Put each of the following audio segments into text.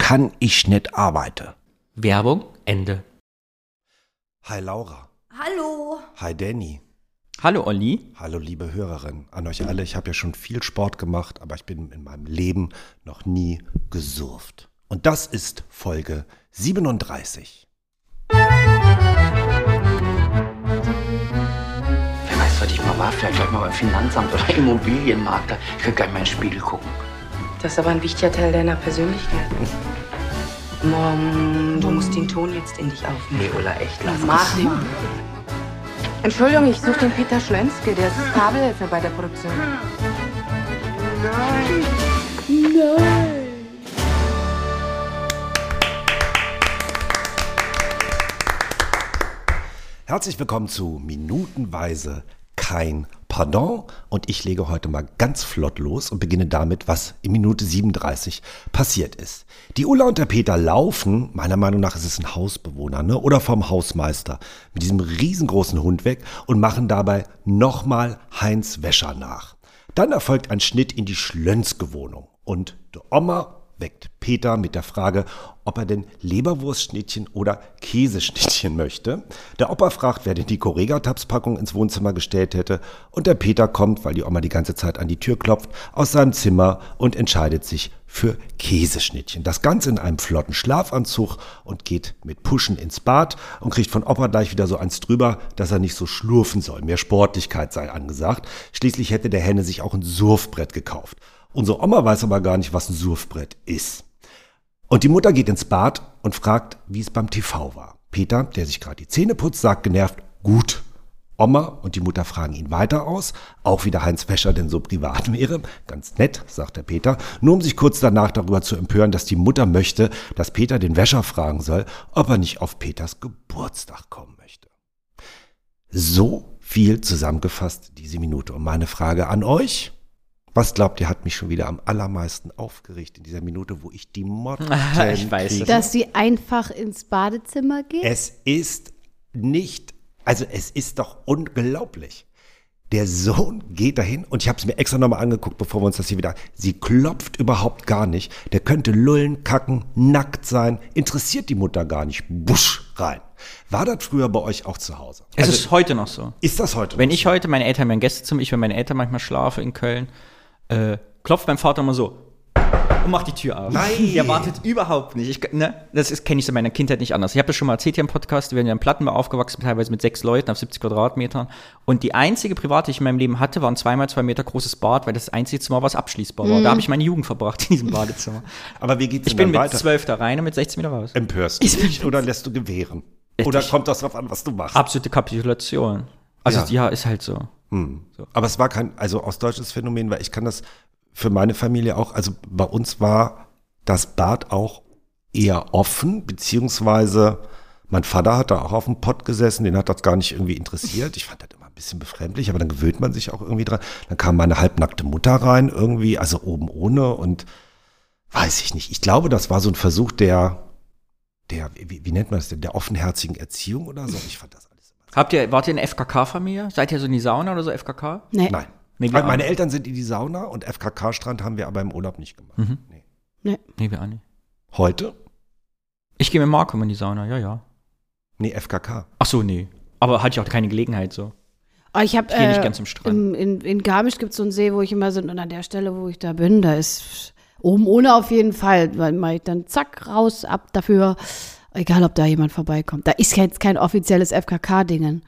kann ich nicht arbeiten. Werbung, Ende. Hi Laura. Hallo. Hi Danny. Hallo Olli. Hallo liebe Hörerin. An euch alle, ich habe ja schon viel Sport gemacht, aber ich bin in meinem Leben noch nie gesurft. Und das ist Folge 37. Wer weiß, was ich mal war, vielleicht gleich mal beim Finanzamt oder Immobilienmakler. Ich könnte gleich mal in den Spiegel gucken. Das ist aber ein wichtiger Teil deiner Persönlichkeit. Mom, du musst den Ton jetzt in dich aufnehmen. Nee, Ulla, echt, lass Mach den. Entschuldigung, ich suche den Peter Schlenske, der ist Kabelhelfer bei der Produktion. Herzlich willkommen zu Minutenweise kein Pardon. Und ich lege heute mal ganz flott los und beginne damit, was in Minute 37 passiert ist. Die Ulla und der Peter laufen, meiner Meinung nach ist es ein Hausbewohner ne, oder vom Hausmeister, mit diesem riesengroßen Hund weg und machen dabei nochmal Heinz Wäscher nach. Dann erfolgt ein Schnitt in die Schlönske Wohnung und der Oma weckt Peter mit der Frage, ob er denn Leberwurstschnittchen oder Käseschnittchen möchte. Der Opa fragt, wer denn die Correga-Tabs-Packung ins Wohnzimmer gestellt hätte. Und der Peter kommt, weil die Oma die ganze Zeit an die Tür klopft, aus seinem Zimmer und entscheidet sich für Käseschnittchen. Das Ganze in einem flotten Schlafanzug und geht mit Puschen ins Bad und kriegt von Opa gleich wieder so eins drüber, dass er nicht so schlurfen soll. Mehr Sportlichkeit sei angesagt. Schließlich hätte der Henne sich auch ein Surfbrett gekauft. Unsere Oma weiß aber gar nicht, was ein Surfbrett ist. Und die Mutter geht ins Bad und fragt, wie es beim TV war. Peter, der sich gerade die Zähne putzt, sagt genervt, gut. Oma und die Mutter fragen ihn weiter aus, auch wie der Heinz Wäscher denn so privat wäre. Ganz nett, sagt der Peter, nur um sich kurz danach darüber zu empören, dass die Mutter möchte, dass Peter den Wäscher fragen soll, ob er nicht auf Peters Geburtstag kommen möchte. So viel zusammengefasst diese Minute. Und meine Frage an euch. Was glaubt ihr, hat mich schon wieder am allermeisten aufgeregt in dieser Minute, wo ich die Motten Ich weiß kriege? es. Dass sie einfach ins Badezimmer geht? Es ist nicht, also es ist doch unglaublich. Der Sohn geht dahin und ich habe es mir extra nochmal angeguckt, bevor wir uns das hier wieder. Sie klopft überhaupt gar nicht. Der könnte lullen, kacken, nackt sein. Interessiert die Mutter gar nicht. Busch rein. War das früher bei euch auch zu Hause? Es ist heute noch so. Ist das heute? Wenn noch ich heute, meine Eltern ja ein Gästezimmer, ich, wenn meine Eltern manchmal schlafe in Köln, äh, klopft mein Vater immer so und macht die Tür auf. Nein. Der wartet überhaupt nicht. Ich, ne, das kenne ich in meiner Kindheit nicht anders. Ich habe das schon mal erzählt hier im Podcast. Wir werden ja in Plattenbau aufgewachsen, teilweise mit sechs Leuten auf 70 Quadratmetern. Und die einzige Private, die ich in meinem Leben hatte, war ein zweimal zwei Meter großes Bad, weil das, einzige Zimmer was abschließbar war. Da habe ich meine Jugend verbracht in diesem Badezimmer. Aber wie geht's Ich bin mit weiter? zwölf da rein und mit 16 wieder raus. Empörst du dich oder lässt du gewähren? Oder kommt das drauf an, was du machst? Absolute Kapitulation. Also Ja. ja, ist halt so. Aber es war kein, also ostdeutsches Phänomen, weil ich kann das für meine Familie auch, also bei uns war das Bad auch eher offen, beziehungsweise mein Vater hat da auch auf dem Pott gesessen, den hat das gar nicht irgendwie interessiert. Ich fand das immer ein bisschen befremdlich, aber dann gewöhnt man sich auch irgendwie dran. Dann kam meine halbnackte Mutter rein irgendwie, also oben ohne und weiß ich nicht. Ich glaube, das war so ein Versuch der, der, wie, wie nennt man das denn, der offenherzigen Erziehung oder so. Ich fand das. Habt ihr, wart ihr eine FKK-Familie? Seid ihr so in die Sauna oder so FKK? Nee. Nein. Nee, wir meine auch. Eltern sind in die Sauna und FKK-Strand haben wir aber im Urlaub nicht gemacht. Mhm. Nee. Nee. Nee, wir auch nicht. Heute? Ich gehe mit Marco in die Sauna, ja, ja. Nee, FKK. Ach so, nee. Aber hatte ich auch keine Gelegenheit so. Oh, ich habe geh nicht äh, ganz am Strand. im- in, in Garmisch gibt es so einen See, wo ich immer bin und an der Stelle, wo ich da bin, da ist oben ohne auf jeden Fall, weil mache ich dann zack raus ab dafür, egal ob da jemand vorbeikommt. Da ist jetzt kein offizielles FKK-Dingen.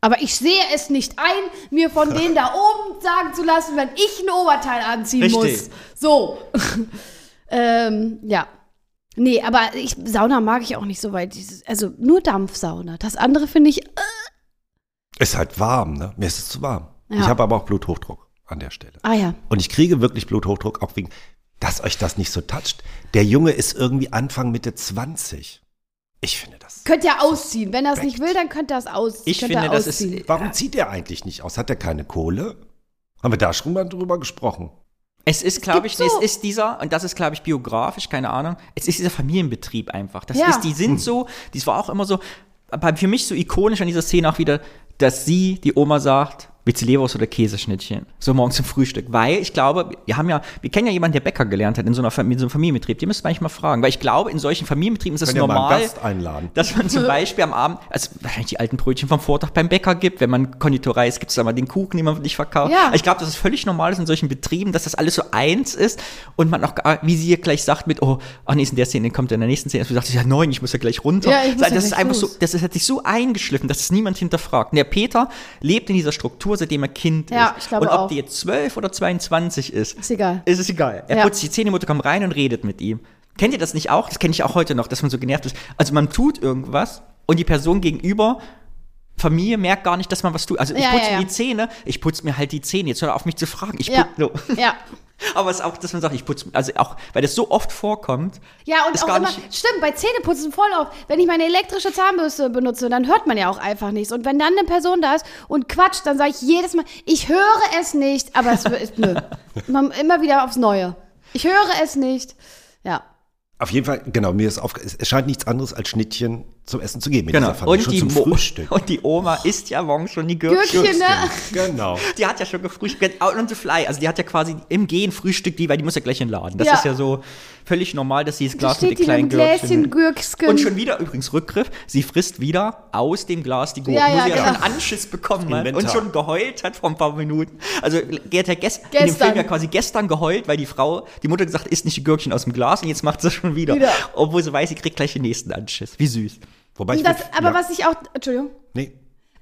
Aber ich sehe es nicht ein, mir von denen da oben sagen zu lassen, wenn ich ein Oberteil anziehen Richtig. muss. So. ähm, ja. Nee, aber ich, Sauna mag ich auch nicht so weit. Dieses, also nur Dampfsauna. Das andere finde ich, äh, Ist halt warm, ne? Mir ist es zu warm. Ja. Ich habe aber auch Bluthochdruck an der Stelle. ah ja. Und ich kriege wirklich Bluthochdruck, auch wegen, dass euch das nicht so toucht. Der Junge ist irgendwie Anfang Mitte 20. Ich finde das. Könnte ja ausziehen. Wenn er es nicht will, dann könnte er es aus. Ich könnte finde, das ist- ausziehen. Warum zieht er eigentlich nicht aus? Hat er keine Kohle? Haben wir da schon mal drüber gesprochen? Es ist, glaube ich, so- es ist dieser, und das ist, glaube ich, biografisch, keine Ahnung, es ist dieser Familienbetrieb einfach. Das Ja. ist, die sind so, dies war auch immer so, aber für mich so ikonisch an dieser Szene auch wieder, dass sie, die Oma sagt, du Leberwurst oder Käseschnittchen? So morgens zum Frühstück. Weil ich glaube, wir haben ja, wir kennen ja jemanden, der Bäcker gelernt hat in so, einer, in so einem Familienbetrieb. Die müsst ihr eigentlich mal fragen. Weil ich glaube, in solchen Familienbetrieben ist es einen normal. Gast einladen. Dass man zum Beispiel am Abend, also wahrscheinlich die alten Brötchen vom Vortag beim Bäcker gibt, wenn man Konditorei ist, gibt es da mal den Kuchen, den man nicht verkauft. Ja. Ich glaube, dass es völlig normal ist in solchen Betrieben, dass das alles so eins ist und man auch, gar- wie sie hier gleich sagt mit, oh, ach nee, ist in der Szene, kommt in der nächsten Szene, du sagst, ja neun, ich muss ja gleich runter. Ja, ich muss das ja ist einfach so, los. das ist, hat sich so eingeschliffen, dass es niemand hinterfragt. Und der Peter lebt in dieser Struktur, seitdem er Kind Ja, ist. ich glaube und ob auch. die jetzt zwölf oder 22 ist, Ist egal. ist es egal. Er Ja. putzt die Zähne, die Mutter kommt rein und redet mit ihm. Kennt ihr das nicht auch? Das kenne ich auch heute noch, dass man so genervt ist. Also man tut irgendwas und die Person gegenüber, Familie, merkt gar nicht, dass man was tut. Also ich Ja, putze ja, mir ja. die Zähne, ich putze mir halt die Zähne. Jetzt hör auf mich zu fragen. Ich Ja. putz, so. Ja. Aber es ist auch, dass man sagt, ich putze, also auch, weil das so oft vorkommt. Ja, und ist auch gar immer, nicht- stimmt, bei Zähneputzen voll auf. Wenn ich meine elektrische Zahnbürste benutze, dann hört man ja auch einfach nichts. Und wenn dann eine Person da ist und quatscht, dann sage ich jedes Mal, ich höre es nicht, aber es ist, nö. Man, immer wieder aufs Neue. Ich höre es nicht. Ja. Auf jeden Fall, genau, mir ist aufge es scheint nichts anderes als Schnittchen zum Essen zu geben. Genau. Und schon die, zum Mo Frühstück. und die Oma isst ja morgens schon die Gürkchen. Gürkchen, ne? Genau. Die hat ja schon gefrühstückt. Und the fly. Also die hat ja quasi im Gehen Frühstück die, weil die muss ja gleich in den Laden. Das Ja. ist ja so völlig normal, dass sie das Da Glas mit steht den die mit kleinen Gürkchen. Gürksken. Und schon wieder, übrigens Rückgriff, sie frisst wieder aus dem Glas die Gurke, Ja, wo ja, sie ja genau. schon Anschiss bekommen hat Inventar. und schon geheult hat vor ein paar Minuten. Also die hat ja gest in dem Gestern. Film ja quasi gestern geheult, weil die Frau, die Mutter gesagt hat, isst nicht die Gürkchen aus dem Glas und jetzt macht sie schon wieder. Wieder. Obwohl sie weiß, sie kriegt gleich den nächsten Anschiss. Wie süß. Wobei ich das, würd- aber ja, was ich auch, Entschuldigung. Nee.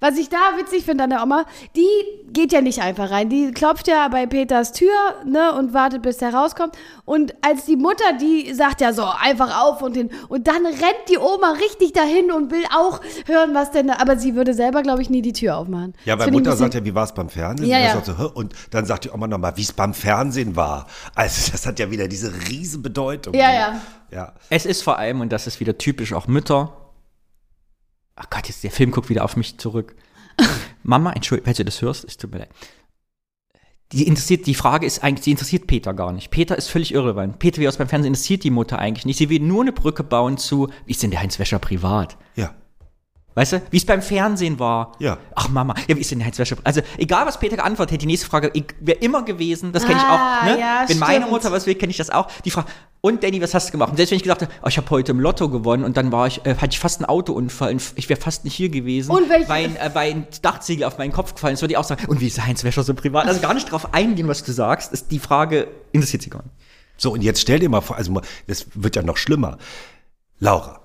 Was ich da witzig finde an der Oma, die geht ja nicht einfach rein. Die klopft ja bei Peters Tür ne, und wartet, bis er rauskommt. Und als die Mutter, die sagt ja so einfach auf und hin. Und dann rennt die Oma richtig dahin und will auch hören, was denn da. Aber sie würde selber, glaube ich, nie die Tür aufmachen. Ja, weil Mutter sagt ja, wie war es beim Fernsehen? Ja, Und, ja. so, und dann sagt die Oma nochmal, wie es beim Fernsehen war. Also das hat ja wieder diese riesen Bedeutung. Ja, ja. Ja. Es ist vor allem, und das ist wieder typisch auch Mütter. Ach Gott, jetzt der Film guckt wieder auf mich zurück. Mama, entschuldige, falls du das hörst, es tut mir leid. Die interessiert, die Frage ist eigentlich, die interessiert Peter gar nicht. Peter ist völlig irrelevant. Peter, wie aus beim Fernsehen, interessiert die Mutter eigentlich nicht. Sie will nur eine Brücke bauen zu, wie ist denn der Heinz Wäscher privat? Ja. Weißt du, wie es beim Fernsehen war. Ja. Ach Mama, ja, wie ist denn der Heinz Wäscher? Also, egal was Peter geantwortet hätte, die nächste Frage wäre immer gewesen, das kenne ich Ah, auch, ne? ja, Wenn meine stimmt. Mutter was will, kenne ich das auch. Die Frage, und Danny, was hast du gemacht? Und selbst wenn ich gesagt habe, oh, ich habe heute im Lotto gewonnen und dann war ich, äh, hatte ich fast einen Autounfall und ich wäre fast nicht hier gewesen, Und welche- weil, ein- äh, weil ein Dachziegel auf meinen Kopf gefallen ist, würde ich auch sagen, und wie ist der Heinz Wäscher so privat? Also gar nicht drauf eingehen, was du sagst, ist die Frage, interessiert sie gar nicht. So, und jetzt stell dir mal vor, also das wird ja noch schlimmer. Laura,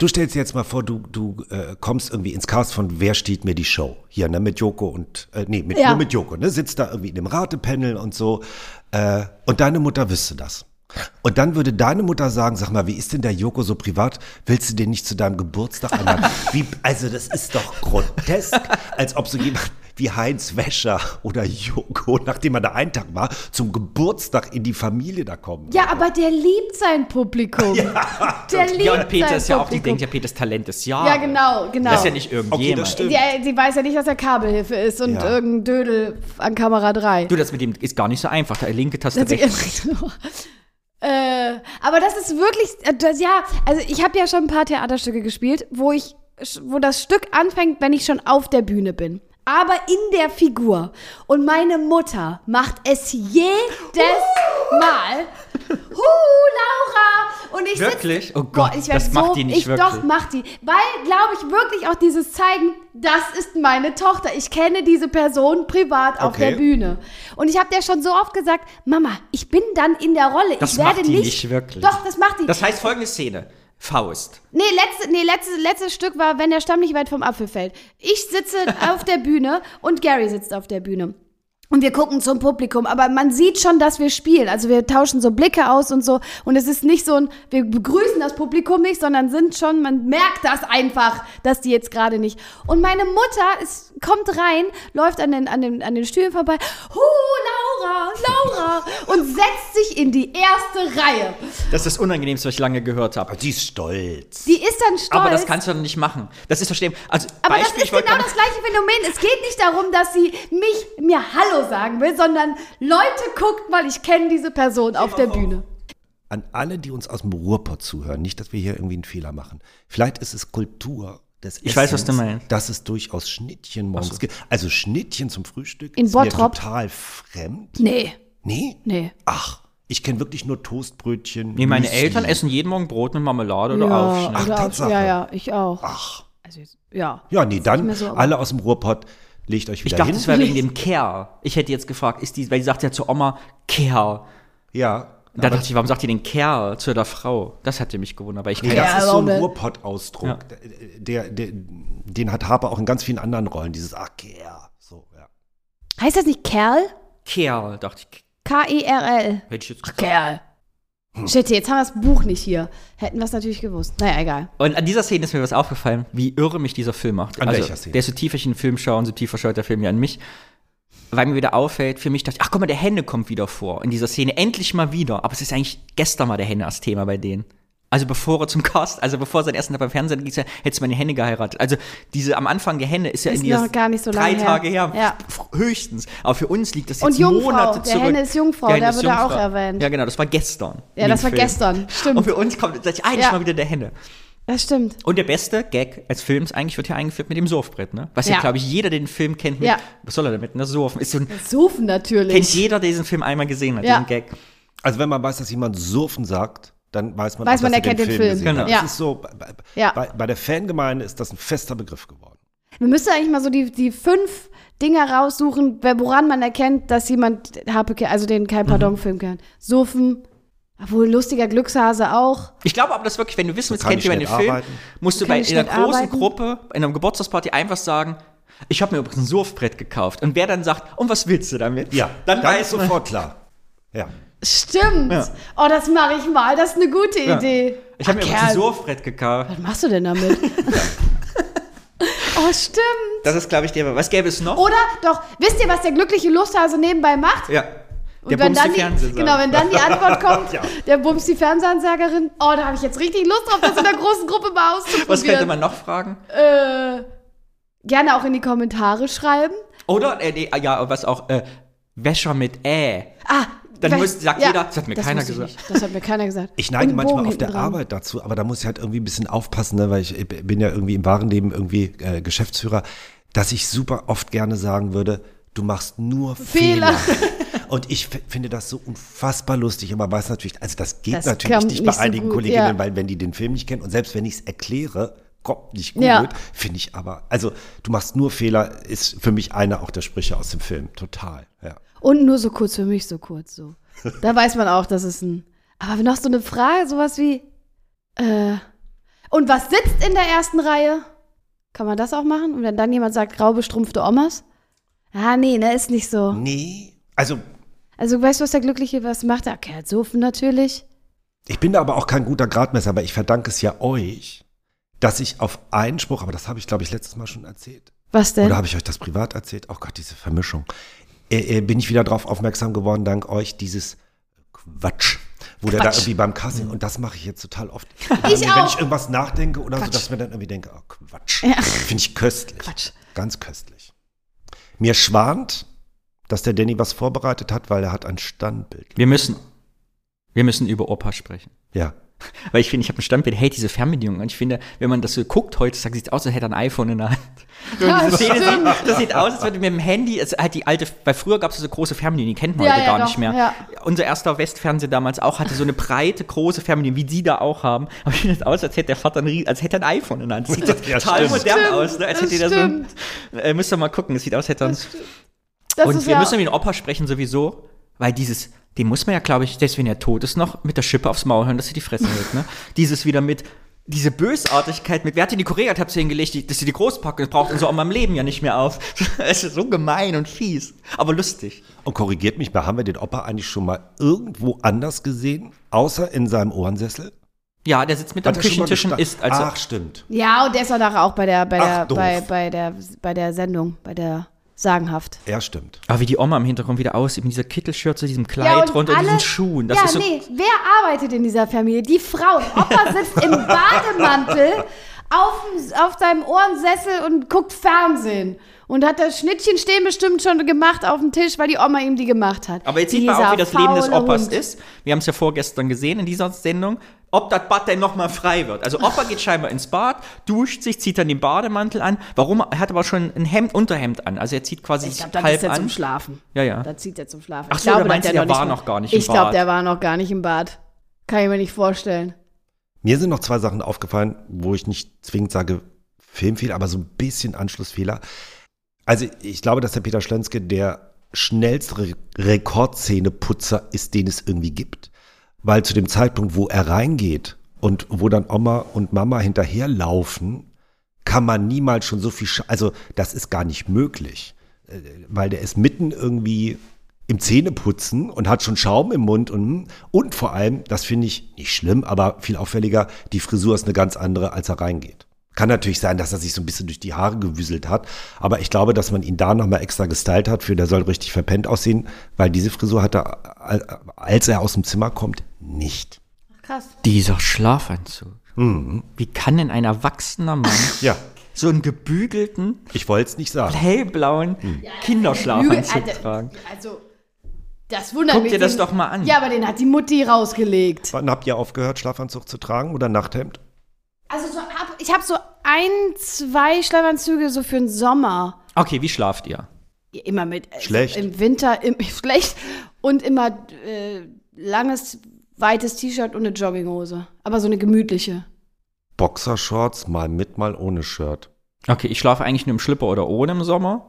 du stellst dir jetzt mal vor, du, du äh, kommst irgendwie ins Cast von Wer steht mir die Show? Hier, ne, mit Joko und, äh, nee, mit, Ja. nur mit Joko, ne, sitzt da irgendwie in dem Ratepanel und so. Äh, und deine Mutter wüsste das. Und dann würde deine Mutter sagen, sag mal, wie ist denn der Joko so privat? Willst du den nicht zu deinem Geburtstag einladen? Wie, also das ist doch grotesk, als ob so jemand wie Heinz Wäscher oder Joko, nachdem er da einen Tag war, zum Geburtstag in die Familie da kommen. Ja, aber der liebt sein Publikum. der liebt Ja, und Peter sein ist ja auch, die Publikum. denkt ja, Peters Talent ist ja. Ja, genau, genau. Das ist ja nicht irgendjemand. Okay, das stimmt. Die, sie weiß ja nicht, dass er Kabelhilfe ist und Ja. irgendein Dödel an Kamera 3. Du, das mit dem ist gar nicht so einfach. Da linke Taste Das- rechts. äh, aber das ist wirklich, äh, das, ja, also ich habe ja schon ein paar Theaterstücke gespielt, wo ich, wo das Stück anfängt, wenn ich schon auf der Bühne bin. Aber in der Figur. Und meine Mutter macht es jedes Mal. Huh, Laura! Und ich sitz- Wirklich? Oh Boah, Gott, ich das macht so, die nicht ich, wirklich. Doch, macht die. Weil, glaube ich, wirklich auch dieses Zeigen, das ist meine Tochter. Ich kenne diese Person privat auf Okay. der Bühne. Und ich habe dir schon so oft gesagt, Mama, ich bin dann in der Rolle. Das ich werde macht die nicht, nicht wirklich. Doch, das macht die. Das heißt folgende Szene. Faust. nee, letzte, nee letztes, letztes Stück war, wenn der Stamm nicht weit vom Apfel fällt. Ich sitze auf der Bühne und Gary sitzt auf der Bühne. Und wir gucken zum Publikum, aber man sieht schon, dass wir spielen. Also wir tauschen so Blicke aus und so. Und es ist nicht so ein, wir begrüßen das Publikum nicht, sondern sind schon, man merkt das einfach, dass die jetzt gerade nicht. Und meine Mutter ist, kommt rein, läuft an den, an den, an den Stühlen vorbei. Hu, Laura, Laura! Und setzt sich in die erste Reihe. Das ist das Unangenehmste, was ich lange gehört habe. Die ist stolz. Die ist dann stolz. Aber das kannst du doch nicht machen. Das ist verstehen. Also, Aber Beispiel, das ist genau das gleiche Phänomen. Es geht nicht darum, dass sie mich mir Hallo sagen will, sondern Leute, guckt mal, ich kenne diese Person auf der Bühne. An alle, die uns aus dem Ruhrpott zuhören, nicht, dass wir hier irgendwie einen Fehler machen. Vielleicht ist es Kultur des Ich weiß, was du meinst. Dass es durchaus Schnittchen morgens gibt. Also Schnittchen zum Frühstück In ist mir Bottrop? total fremd. Nee, Nee? nee. Ach, ich kenne wirklich nur Toastbrötchen. Nee, meine Müsli. Eltern essen jeden Morgen Brot mit Marmelade oder ja, Aufschnitt. Ach, Tatsache. ja, ja, ich auch. Ach. Also jetzt, ja. Ja, nee, dann so, aber- alle aus dem Ruhrpott, legt euch Ich wieder dachte, hin. es wäre wegen dem Kerl. Ich hätte jetzt gefragt, ist die, weil die sagt ja zu Oma Kerl. ja. Da dachte ich, warum sagt ihr den Kerl zu der Frau? Das hätte mich gewundert, weil ich Nee, das ist so ein? Ruhrpott-Ausdruck. Ja. Der, der, den hat Harper auch in ganz vielen anderen Rollen. Dieses Ach, ja. So, ja. Heißt das nicht Kerl? Kerl, dachte ich. K-E-R-L. Hätte ich jetzt gesagt. Kerl. Shit, jetzt haben wir das Buch nicht hier. Hätten wir es natürlich gewusst. Naja, egal. Und an dieser Szene ist mir was aufgefallen, wie irre mich dieser Film macht. An also, welcher Szene? Der so tiefer ich in den Film schaue, so tiefer schaut der Film ja an mich. Weil mir wieder auffällt, für mich dachte ich, ach guck mal, der Henne kommt wieder vor in dieser Szene. Endlich mal wieder. Aber es ist eigentlich gestern mal der Henne als Thema bei denen. Also bevor er zum Cast, also bevor er seinen ersten Tag beim Fernsehen ging, ja, hättest du meine Henne geheiratet. Also diese am Anfang der Henne ist ja Ist in dieser noch gar nicht so drei lange her. Tage her, Ja. höchstens. Aber für uns liegt das jetzt Und Jungfrau, Monate der zurück. Henne ist Jungfrau, Der der wird da auch Jungfrau. erwähnt. Ja genau, das war gestern. Ja, das war Film. gestern, stimmt. Und für uns kommt eigentlich Ja. mal wieder der Henne. Das stimmt. Und der beste Gag als Films eigentlich wird hier eingeführt mit dem Surfbrett, ne? Was ja, Ja. glaube ich, jeder den Film kennt mit, Ja. was soll er damit, ne? Surfen. Ist so ein, Surfen natürlich. kennt jeder, der diesen Film einmal gesehen hat, Ja. diesen Gag. Also wenn man weiß, dass jemand surfen sagt, dann weiß man Weiß auch, man, dass er er kennt den Film. gesehen Genau. Ja. Das ist so, bei, Ja. bei, bei der Fangemeinde ist das ein fester Begriff geworden. Wir müssen eigentlich mal so die, die fünf Dinge raussuchen, woran man erkennt, dass jemand Harpe, also den Kein Pardon-Film kennt. Surfen, obwohl lustiger Glückshase auch. Ich glaube aber, dass wirklich, wenn du wissen willst, kann kennt jemand den Film, arbeiten. musst du bei einer großen arbeiten. Gruppe, in einer Geburtstagsparty einfach sagen, ich habe mir übrigens ein Surfbrett gekauft. Und wer dann sagt, und was willst du damit? Ja, dann, dann weiß ist sofort klar. Ja. Stimmt. Ja. Oh, das mache ich mal. Das ist eine gute Ja. Idee. Ich habe mir übrigens ein Kerl, Surfbrett gekauft. Was machst du denn damit? oh, stimmt. Das ist, glaube ich, der. Was gäbe es noch? Oder doch, wisst ihr, was der glückliche Lusthase nebenbei macht? Ja. Und Der wenn bumst dann die genau, wenn dann die Antwort kommt, Ja. der bumst die Fernsehansagerin. Oh, da habe ich jetzt richtig Lust drauf, das in der großen Gruppe mal auszuprobieren. Was könnte man noch fragen? Äh, gerne auch in die Kommentare schreiben. Oder, äh, nee, ja, was auch, äh, Wäscher mit Ä. Ah, Dann muss- sagt jeder, das hat mir keiner wusste ich gesagt. nicht. Das hat mir keiner gesagt. Ich neige manchmal auf der dran. Arbeit dazu, aber da muss ich halt irgendwie ein bisschen aufpassen, ne, weil ich bin ja irgendwie im wahren Leben irgendwie äh, Geschäftsführer, dass ich super oft gerne sagen würde, du machst nur Fehler. Fehler. Und ich finde das so unfassbar lustig, aber weiß natürlich, also das geht Das natürlich nicht nicht bei so einigen gut, Kolleginnen, ja. weil wenn die den Film nicht kennen und selbst wenn ich es erkläre, kommt nicht gut, Ja. finde ich aber, also du machst nur Fehler, ist für mich einer auch der Sprüche aus dem Film, total, ja. Und nur so kurz für mich, so kurz so. Da weiß man auch, dass es ein. Aber noch so eine Frage, sowas wie. Äh, und was sitzt in der ersten Reihe? Kann man das auch machen? Und wenn dann jemand sagt, grau bestrumpfte Omas? Ah, nee, ne, ist nicht so. Nee, also Also, weißt du, was der Glückliche was macht? Der Kerl Sofen natürlich. Ich bin da aber auch kein guter Gradmesser, aber ich verdanke es ja euch, dass ich auf Einspruch, aber das habe ich, glaube ich, letztes Mal schon erzählt. Was denn? Oder habe ich euch das privat erzählt? Oh Gott, diese Vermischung. Äh, äh, bin ich wieder darauf aufmerksam geworden, dank euch, dieses Quatsch. Wo der da irgendwie beim Casting, und das mache ich jetzt total oft. Ich wenn, auch. ich irgendwas nachdenke oder so, Quatsch. dass ich mir dann irgendwie denke, oh Quatsch. Ja. Finde ich köstlich. Quatsch. Ganz köstlich. Mir schwant, dass der Danny was vorbereitet hat, weil er hat ein Standbild. Wir müssen. Wir müssen über Opa sprechen. Ja. Weil ich finde, ich habe ein Standbild, hey, diese Fernbedienung. Und ich finde, wenn man das so guckt heutzutage, sieht es aus, als hätte er ein iPhone in der Hand. Ja, stimmt. sieht, das sieht aus, als würde mit dem Handy, also halt die alte, weil früher gab es so große Fernbedienungen, die kennt man Ja, heute ja, gar doch, nicht mehr. Unser erster Westfernseher damals auch hatte so eine breite, große Fernbedienung, wie die da auch haben. Aber ich finde es aus, als hätte der Vater ein, als hätte er ein iPhone in der Hand. Das sieht total stimmt. modern Stimmt, aus, ne? als das hätte so ein, äh, müsst ihr mal gucken, es sieht aus, als hätte er ein, Das und wir ja, müssen über den Opa sprechen sowieso, weil dieses, den muss man ja, glaube ich, selbst wenn er tot ist, noch mit der Schippe aufs Maul hören, dass er die Fresse hält. Ne? Dieses wieder mit, diese Bösartigkeit mit, wer hat denn die Korea Tabs hingelegt, dass sie die groß packen, das braucht unsere Oma im Leben ja nicht mehr auf. Es ist so gemein und fies, aber lustig. Und korrigiert mich mal, haben wir den Opa eigentlich schon mal irgendwo anders gesehen, außer in seinem Ohrensessel? Ja, der sitzt mit am Küchentisch und isst. Also, Ach, stimmt. Ja, und der ist auch nachher auch bei der, bei Ach, der, doof. bei, bei der, bei der Sendung, bei der Sagenhaft. Er stimmt. aber wie die Oma im Hintergrund wieder aussieht, mit dieser Kittelschürze, diesem Kleid und drunter, alle- diesen Schuhen. Das ja, ist so, nee, wer arbeitet in dieser Familie? Die Frauen. Opa sitzt im Bademantel auf, auf seinem Ohrensessel und guckt Fernsehen. Und hat das Schnittchen stehen bestimmt schon gemacht auf dem Tisch, weil die Oma ihm die gemacht hat. Aber jetzt sieht man auch, wie das Leben des Opas Hund. ist. Wir haben es ja vorgestern gesehen in dieser Sendung. Ob das Bad denn nochmal frei wird. Also Opa geht scheinbar ins Bad, duscht sich, zieht dann den Bademantel an. Warum? Er hat aber schon ein Hemd, Unterhemd an. Also er zieht quasi Ich glaube, das halb ist er an. zum Schlafen. Ja, ja. Da zieht er zum Schlafen. Ach Ich so, glaube, da meinst du, er der war noch gar nicht im Ich glaube, Bad. der war noch gar nicht im Bad. Kann ich mir nicht vorstellen. Mir sind noch zwei Sachen aufgefallen, wo ich nicht zwingend sage Filmfehler, aber so ein bisschen Anschlussfehler. Also ich glaube, dass der Peter Schlönske der schnellste Re Rekordzähneputzer ist, den es irgendwie gibt. Weil zu dem Zeitpunkt, wo er reingeht und wo dann Oma und Mama hinterherlaufen, kann man niemals schon so viel, Sch also das ist gar nicht möglich. Äh, Weil der ist mitten irgendwie im Zähneputzen und hat schon Schaum im Mund und, und vor allem, das finde ich nicht schlimm, aber viel auffälliger, die Frisur ist eine ganz andere, als er reingeht. Kann natürlich sein, dass er sich so ein bisschen durch die Haare gewüselt hat, aber ich glaube, dass man ihn da nochmal extra gestylt hat, für der soll richtig verpennt aussehen, weil diese Frisur hat er, al- als er aus dem Zimmer kommt, nicht. Krass. Dieser Schlafanzug. Wie kann denn ein erwachsener Mann Ja, so einen gebügelten, ich wollte es nicht sagen. hellblauen Kinderschlafanzug Alter, tragen? Also, das wundert Guck mich. dir das doch mal an. Ja, aber den hat die Mutti rausgelegt. Wann habt ihr aufgehört, Schlafanzug zu tragen oder Nachthemd? Also, so ich habe so ein, zwei Schlafanzüge so für den Sommer. Okay, wie schlaft ihr? Immer mit. äh, Schlecht. Im Winter im, schlecht. Und immer äh, langes, weites T-Shirt und eine Jogginghose. Aber so eine gemütliche. Boxershorts, mal mit, mal ohne Shirt. Okay, ich schlafe eigentlich nur im Schlipper oder ohne im Sommer.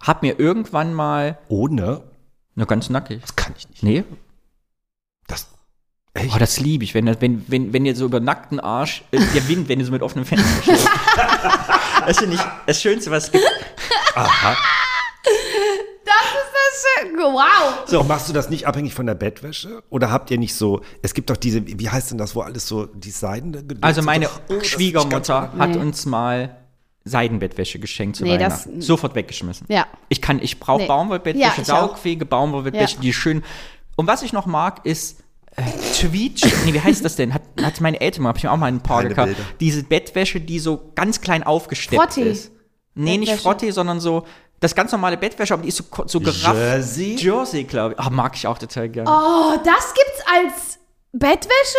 Hab mir irgendwann mal, Ohne? nur ganz nackig. Das kann ich nicht. Nee, echt? oh, das liebe ich, wenn, wenn, wenn, wenn ihr so über nackten Arsch, äh, der Wind, wenn ihr so mit offenem Fenster steht. das finde ich das Schönste, was es gibt. Aha. Das ist das schön. Wow. So, machst du das nicht abhängig von der Bettwäsche? Oder habt ihr nicht so, es gibt doch diese, wie heißt denn das, wo alles so, die gedöns Also meine Oh, das Schwiegermutter hat Nee. uns mal Seidenbettwäsche geschenkt zu Nee, das- Weihnachten. Sofort weggeschmissen. Ja. Ich kann, ich brauche Nee. Baumwollbettwäsche, Ja, ich auch. saugfähige Baumwollbettwäsche, Ja. die schön. Und was ich noch mag, ist äh, Tweet, nee, wie heißt das denn? Hat, hat meine Eltern mal, hab ich mir auch mal ein paar Keine gekauft. Bilder. Diese Bettwäsche, die so ganz klein aufgesteppt Frotti. ist. Nee, nicht Bettwäsche. Frotti, sondern so das ganz normale Bettwäsche, aber die ist so, so gerafft. Jersey? Jersey, glaube ich. Ah, mag ich auch total gerne. Oh, das gibt's als Bettwäsche?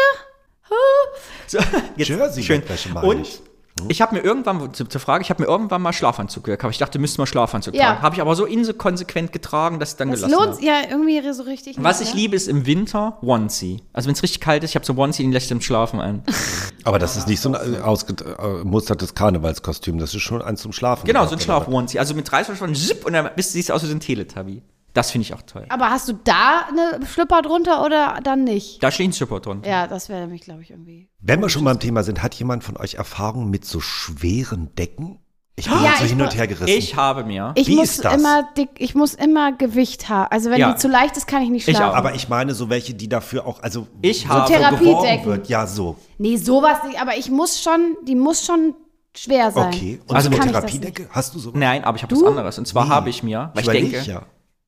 So, jetzt Jersey-Bettwäsche meine Und ich. Ich habe mir irgendwann, zu- zur Frage, ich habe mir irgendwann mal Schlafanzug gekauft. Ich dachte, müsste mal Schlafanzug Ja. tragen. Habe ich aber so inkonsequent getragen, dass ich dann Das gelassen lohnt habe. ja irgendwie so richtig. Was nicht, ich ne? liebe, ist im Winter Onesie. Also wenn es richtig kalt ist, ich habe so Onesie, den lässt zum Schlafen an. Aber das ist nicht so ein äh, ausgemustertes Karnevalskostüm, das ist schon eins zum Schlafen. Genau, so ein? Schlaf-Onesie. Also mit Reißverschluss, zipp, und dann bist du siehst aus wie so ein Teletubby. Das finde ich auch toll. Aber hast du da eine Schlüpper drunter oder dann nicht? Da steht ein Super drunter. Ja, das wäre nämlich, glaube ich, irgendwie. Wenn wir schon beim Thema sind, hat jemand von euch Erfahrung mit so schweren Decken? Ich bin Ja, jetzt so ich hin und her gerissen. Ich habe mir. Ich Wie muss ist das? immer dick, ich muss immer Gewicht haben. Also wenn Ja. die zu leicht ist, kann ich nicht Ich schlafen. auch. aber ich meine so welche, die dafür auch, also Ich habe- so geworben Therapiedecken. wird. Ja, so. nee, sowas nicht. Aber ich muss schon, die muss schon schwer sein. Okay. Und Also so eine ich Therapiedecke? Hast du so? Nein, aber ich habe was anderes. Und zwar Nee. habe ich mir, weil ich, überleg denke, ja.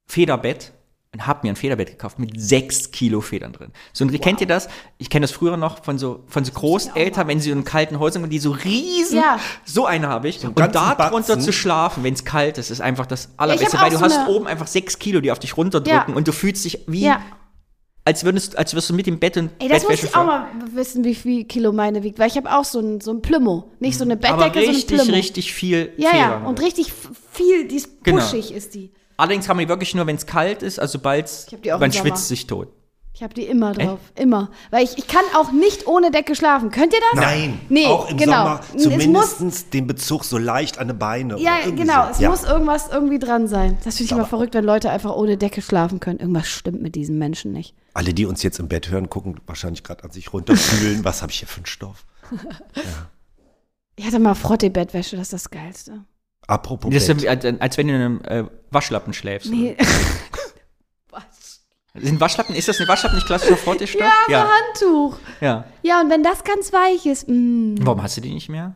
Federbett und habe mir ein Federbett gekauft mit sechs Kilo Federn drin. So, und kennt ihr das? Ich kenne das früher noch von so, von so Großeltern, wenn sie in kalten Häusern und die so riesen, Ja. so eine habe ich. und ganzen da drunter zu schlafen, wenn es kalt ist, ist einfach das Allerbeste, weil du so hast eine- oben einfach sechs Kilo, die auf dich runterdrücken Ja. und du fühlst dich wie, Ja. als würdest, als wirst du mit dem Bett und Ey, das muss Bettwäsche ich auch mal wissen, wie viel Kilo meine wiegt. Weil ich habe auch so ein, so ein Plümo. Nicht so eine Bettdecke, aber richtig, so ein Plümo. richtig viel ja, Federn. ja. Und richtig viel, die ist Genau. puschig ist die. Allerdings kann man die wirklich nur, wenn es kalt ist, also sobald auch man schwitzt sich tot. Ich habe die immer drauf. Immer. Weil ich, ich kann auch nicht ohne Decke schlafen. Könnt ihr das? Nein, Nee, auch im genau. Sommer Es zumindest den Bezug so leicht an die Beine. Ja, genau. So. Es ja. muss irgendwas irgendwie dran sein. Das finde ich immer verrückt, wenn Leute einfach ohne Decke schlafen können. Irgendwas stimmt mit diesen Menschen nicht. Alle, die uns jetzt im Bett hören, gucken wahrscheinlich gerade an sich runterfühlen. Was habe ich hier für einen Stoff? Ich hatte mal Frotte-Bettwäsche, das ist das Geilste. Apropos Das ist, Bett. ja wie- als wenn du in einem äh, Waschlappen schläfst. Nee. Sind Waschlappen, ist das eine Waschlappen nicht klassischer Frottee-Stoff? Ja, so Handtuch. ja. Ja, und wenn das ganz weich ist, mh, Warum hast du die nicht mehr?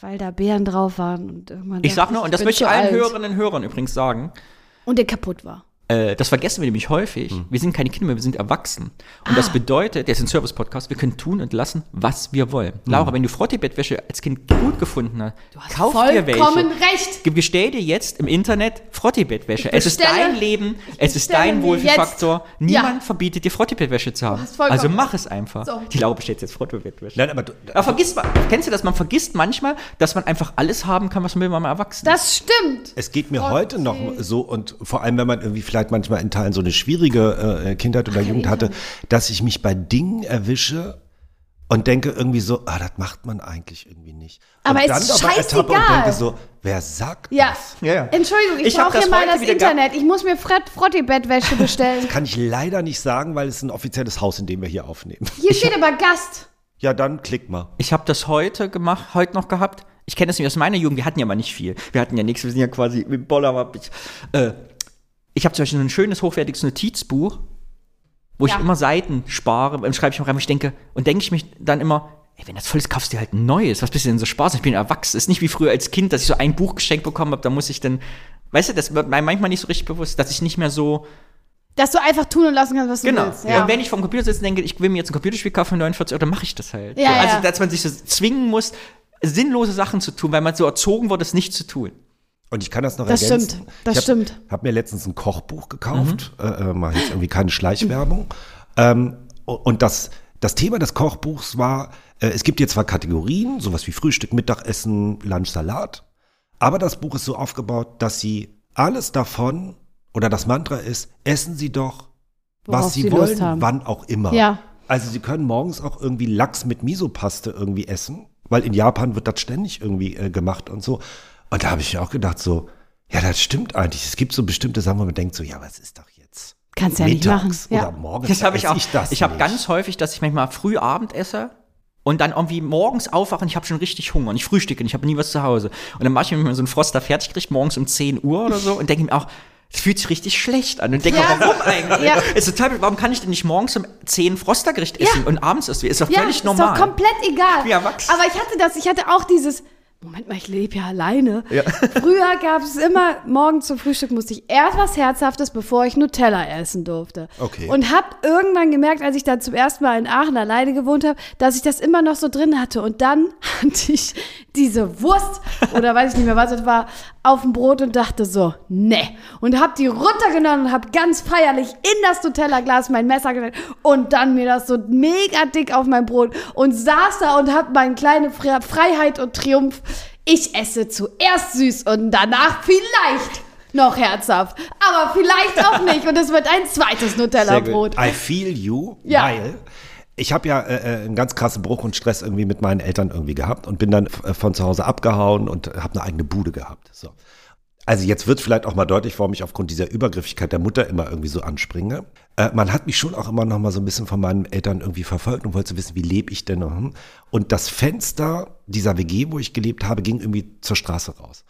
weil da Beeren drauf waren und irgendwann. Ich sag nur, und das möchte ich allen alt. Hörerinnen und Hörern übrigens sagen, Und der kaputt war. Äh, das vergessen wir nämlich häufig. Hm. Wir sind keine Kinder mehr, wir sind erwachsen. Und Ah. das bedeutet, der ist ein Service-Podcast, wir können tun und lassen, was wir wollen. Hm. Laura, wenn du Frottee-Bettwäsche als Kind gut gefunden hast, kauf dir welche. Vollkommen recht. Bestell dir jetzt im Internet Frottee-Bettwäsche. Es ist dein Leben, es ist dein Wohlfühlfaktor. Niemand Ja. verbietet dir Frottee-Bettwäsche zu haben. hast vollkommen Also mach es einfach. So. Die Laura bestellt jetzt Frottee-Bettwäsche. Nein, aber du, Aber vergisst man, kennst du das? Man vergisst manchmal, dass man einfach alles haben kann, was man will, wenn man erwachsen ist. Das stimmt. Es geht mir Gott, heute noch so und vor allem, wenn man irgendwie vielleicht manchmal in Teilen so eine schwierige äh, Kindheit oder Jugend hatte, dass ich mich bei Dingen erwische und denke irgendwie so, ah, das macht man eigentlich irgendwie nicht. Aber und ist dann aber ertappe und scheißegal. denke so, wer sagt Ja. das? Ja, ja. Entschuldigung, ich, Ich brauche das hier mal das. Internet. Ich muss mir Fred Frotti-Bettwäsche bestellen. Kann ich leider nicht sagen, weil es ist ein offizielles Haus, in dem wir hier aufnehmen. Hier steht aber Gast. Ja, dann klick mal. Ich habe das heute gemacht, heute noch gehabt. Ich kenne das nicht aus meiner Jugend. Wir hatten ja mal nicht viel. Wir hatten ja nichts. Wir sind ja quasi mit Boller. äh, ich habe zum Beispiel ein schönes, hochwertiges Notizbuch, wo Ja. ich immer Seiten spare. Dann schreibe ich mal rein, wo ich denke, und denke ich mich dann immer, ey, wenn das voll ist, kaufst du dir halt ein neues. Was bist du denn so Spaß? Ich bin erwachsen. Ist nicht wie früher als Kind, dass ich so ein Buch geschenkt bekommen habe. Da muss ich dann, weißt du, das wird mir manchmal nicht so richtig bewusst, dass ich nicht mehr so Dass du einfach tun und lassen kannst, was du Genau. willst. Ja. Und wenn ich vom Computer sitze und denke, ich will mir jetzt ein Computerspiel kaufen für 49 Euro, dann mache ich das halt. Ja, so, also, dass man sich so zwingen muss, sinnlose Sachen zu tun, weil man so erzogen wurde, es nicht zu tun. Und ich kann das noch Das ergänzen. stimmt, das ich hab, stimmt. habe mir letztens ein Kochbuch gekauft, äh, äh, mache jetzt irgendwie keine Schleichwerbung. Ähm, und das, das Thema des Kochbuchs war, äh, es gibt hier zwar Kategorien, sowas wie Frühstück, Mittagessen, Lunch, Salat, aber das Buch ist so aufgebaut, dass sie alles davon, oder das Mantra ist, essen Sie doch, Worauf was Sie, Sie wollen, haben. wann auch immer. Ja. Also Sie können morgens auch irgendwie Lachs mit Misopaste irgendwie essen, weil in Japan wird das ständig irgendwie äh, gemacht und so. Und da habe ich mir auch gedacht so, ja, das stimmt eigentlich. Es gibt so bestimmte Sachen, wo man denkt so, ja, was ist doch jetzt? Kannst ja nicht machen. Mittags Ja. oder morgens. Das habe ich auch. das ich habe ganz häufig, dass ich manchmal früh Abend esse und dann irgendwie morgens aufwache und ich habe schon richtig Hunger und ich frühstücke und ich habe nie was zu Hause. Und dann mache ich mir so einen Froster fertig gekriegt, morgens um 10 Uhr oder so und denke mir auch, es fühlt sich richtig schlecht an. Und denke, Ja. warum eigentlich? Ja. Ist total, warum kann ich denn nicht morgens um 10 Frostergericht essen und abends ist Ist doch Ja, völlig ist normal. doch komplett egal. Wie erwachsen. Aber ich hatte das, ich hatte auch dieses, Moment mal, ich lebe ja alleine. Früher gab es immer, morgens zum Frühstück musste ich erst was Herzhaftes, bevor ich Nutella essen durfte. Okay. Und hab irgendwann gemerkt, als ich dann zum ersten Mal in Aachen alleine gewohnt habe, dass ich das immer noch so drin hatte. Und dann hatte ich diese Wurst, oder weiß ich nicht mehr, was es war, auf dem Brot und dachte so, ne. Und hab die runtergenommen und hab ganz feierlich in das Nutella-Glas mein Messer gelegt und dann mir das so mega dick auf mein Brot und saß da und hab meine kleine Fre Freiheit und Triumph. Ich esse zuerst süß und danach vielleicht noch herzhaft. Aber vielleicht auch nicht. Und es wird ein zweites Nutella-Brot. I feel you, Ja. weil ich habe ja äh, äh, einen ganz krassen Bruch und Stress irgendwie mit meinen Eltern irgendwie gehabt und bin dann äh, von zu Hause abgehauen und habe eine eigene Bude gehabt. So. Also jetzt wird vielleicht auch mal deutlich, warum ich aufgrund dieser Übergriffigkeit der Mutter immer irgendwie so anspringe. Äh, man hat mich schon auch immer noch mal so ein bisschen von meinen Eltern irgendwie verfolgt und wollte wissen, wie lebe ich denn? hm? Und das Fenster dieser WG, wo ich gelebt habe, ging irgendwie zur Straße raus.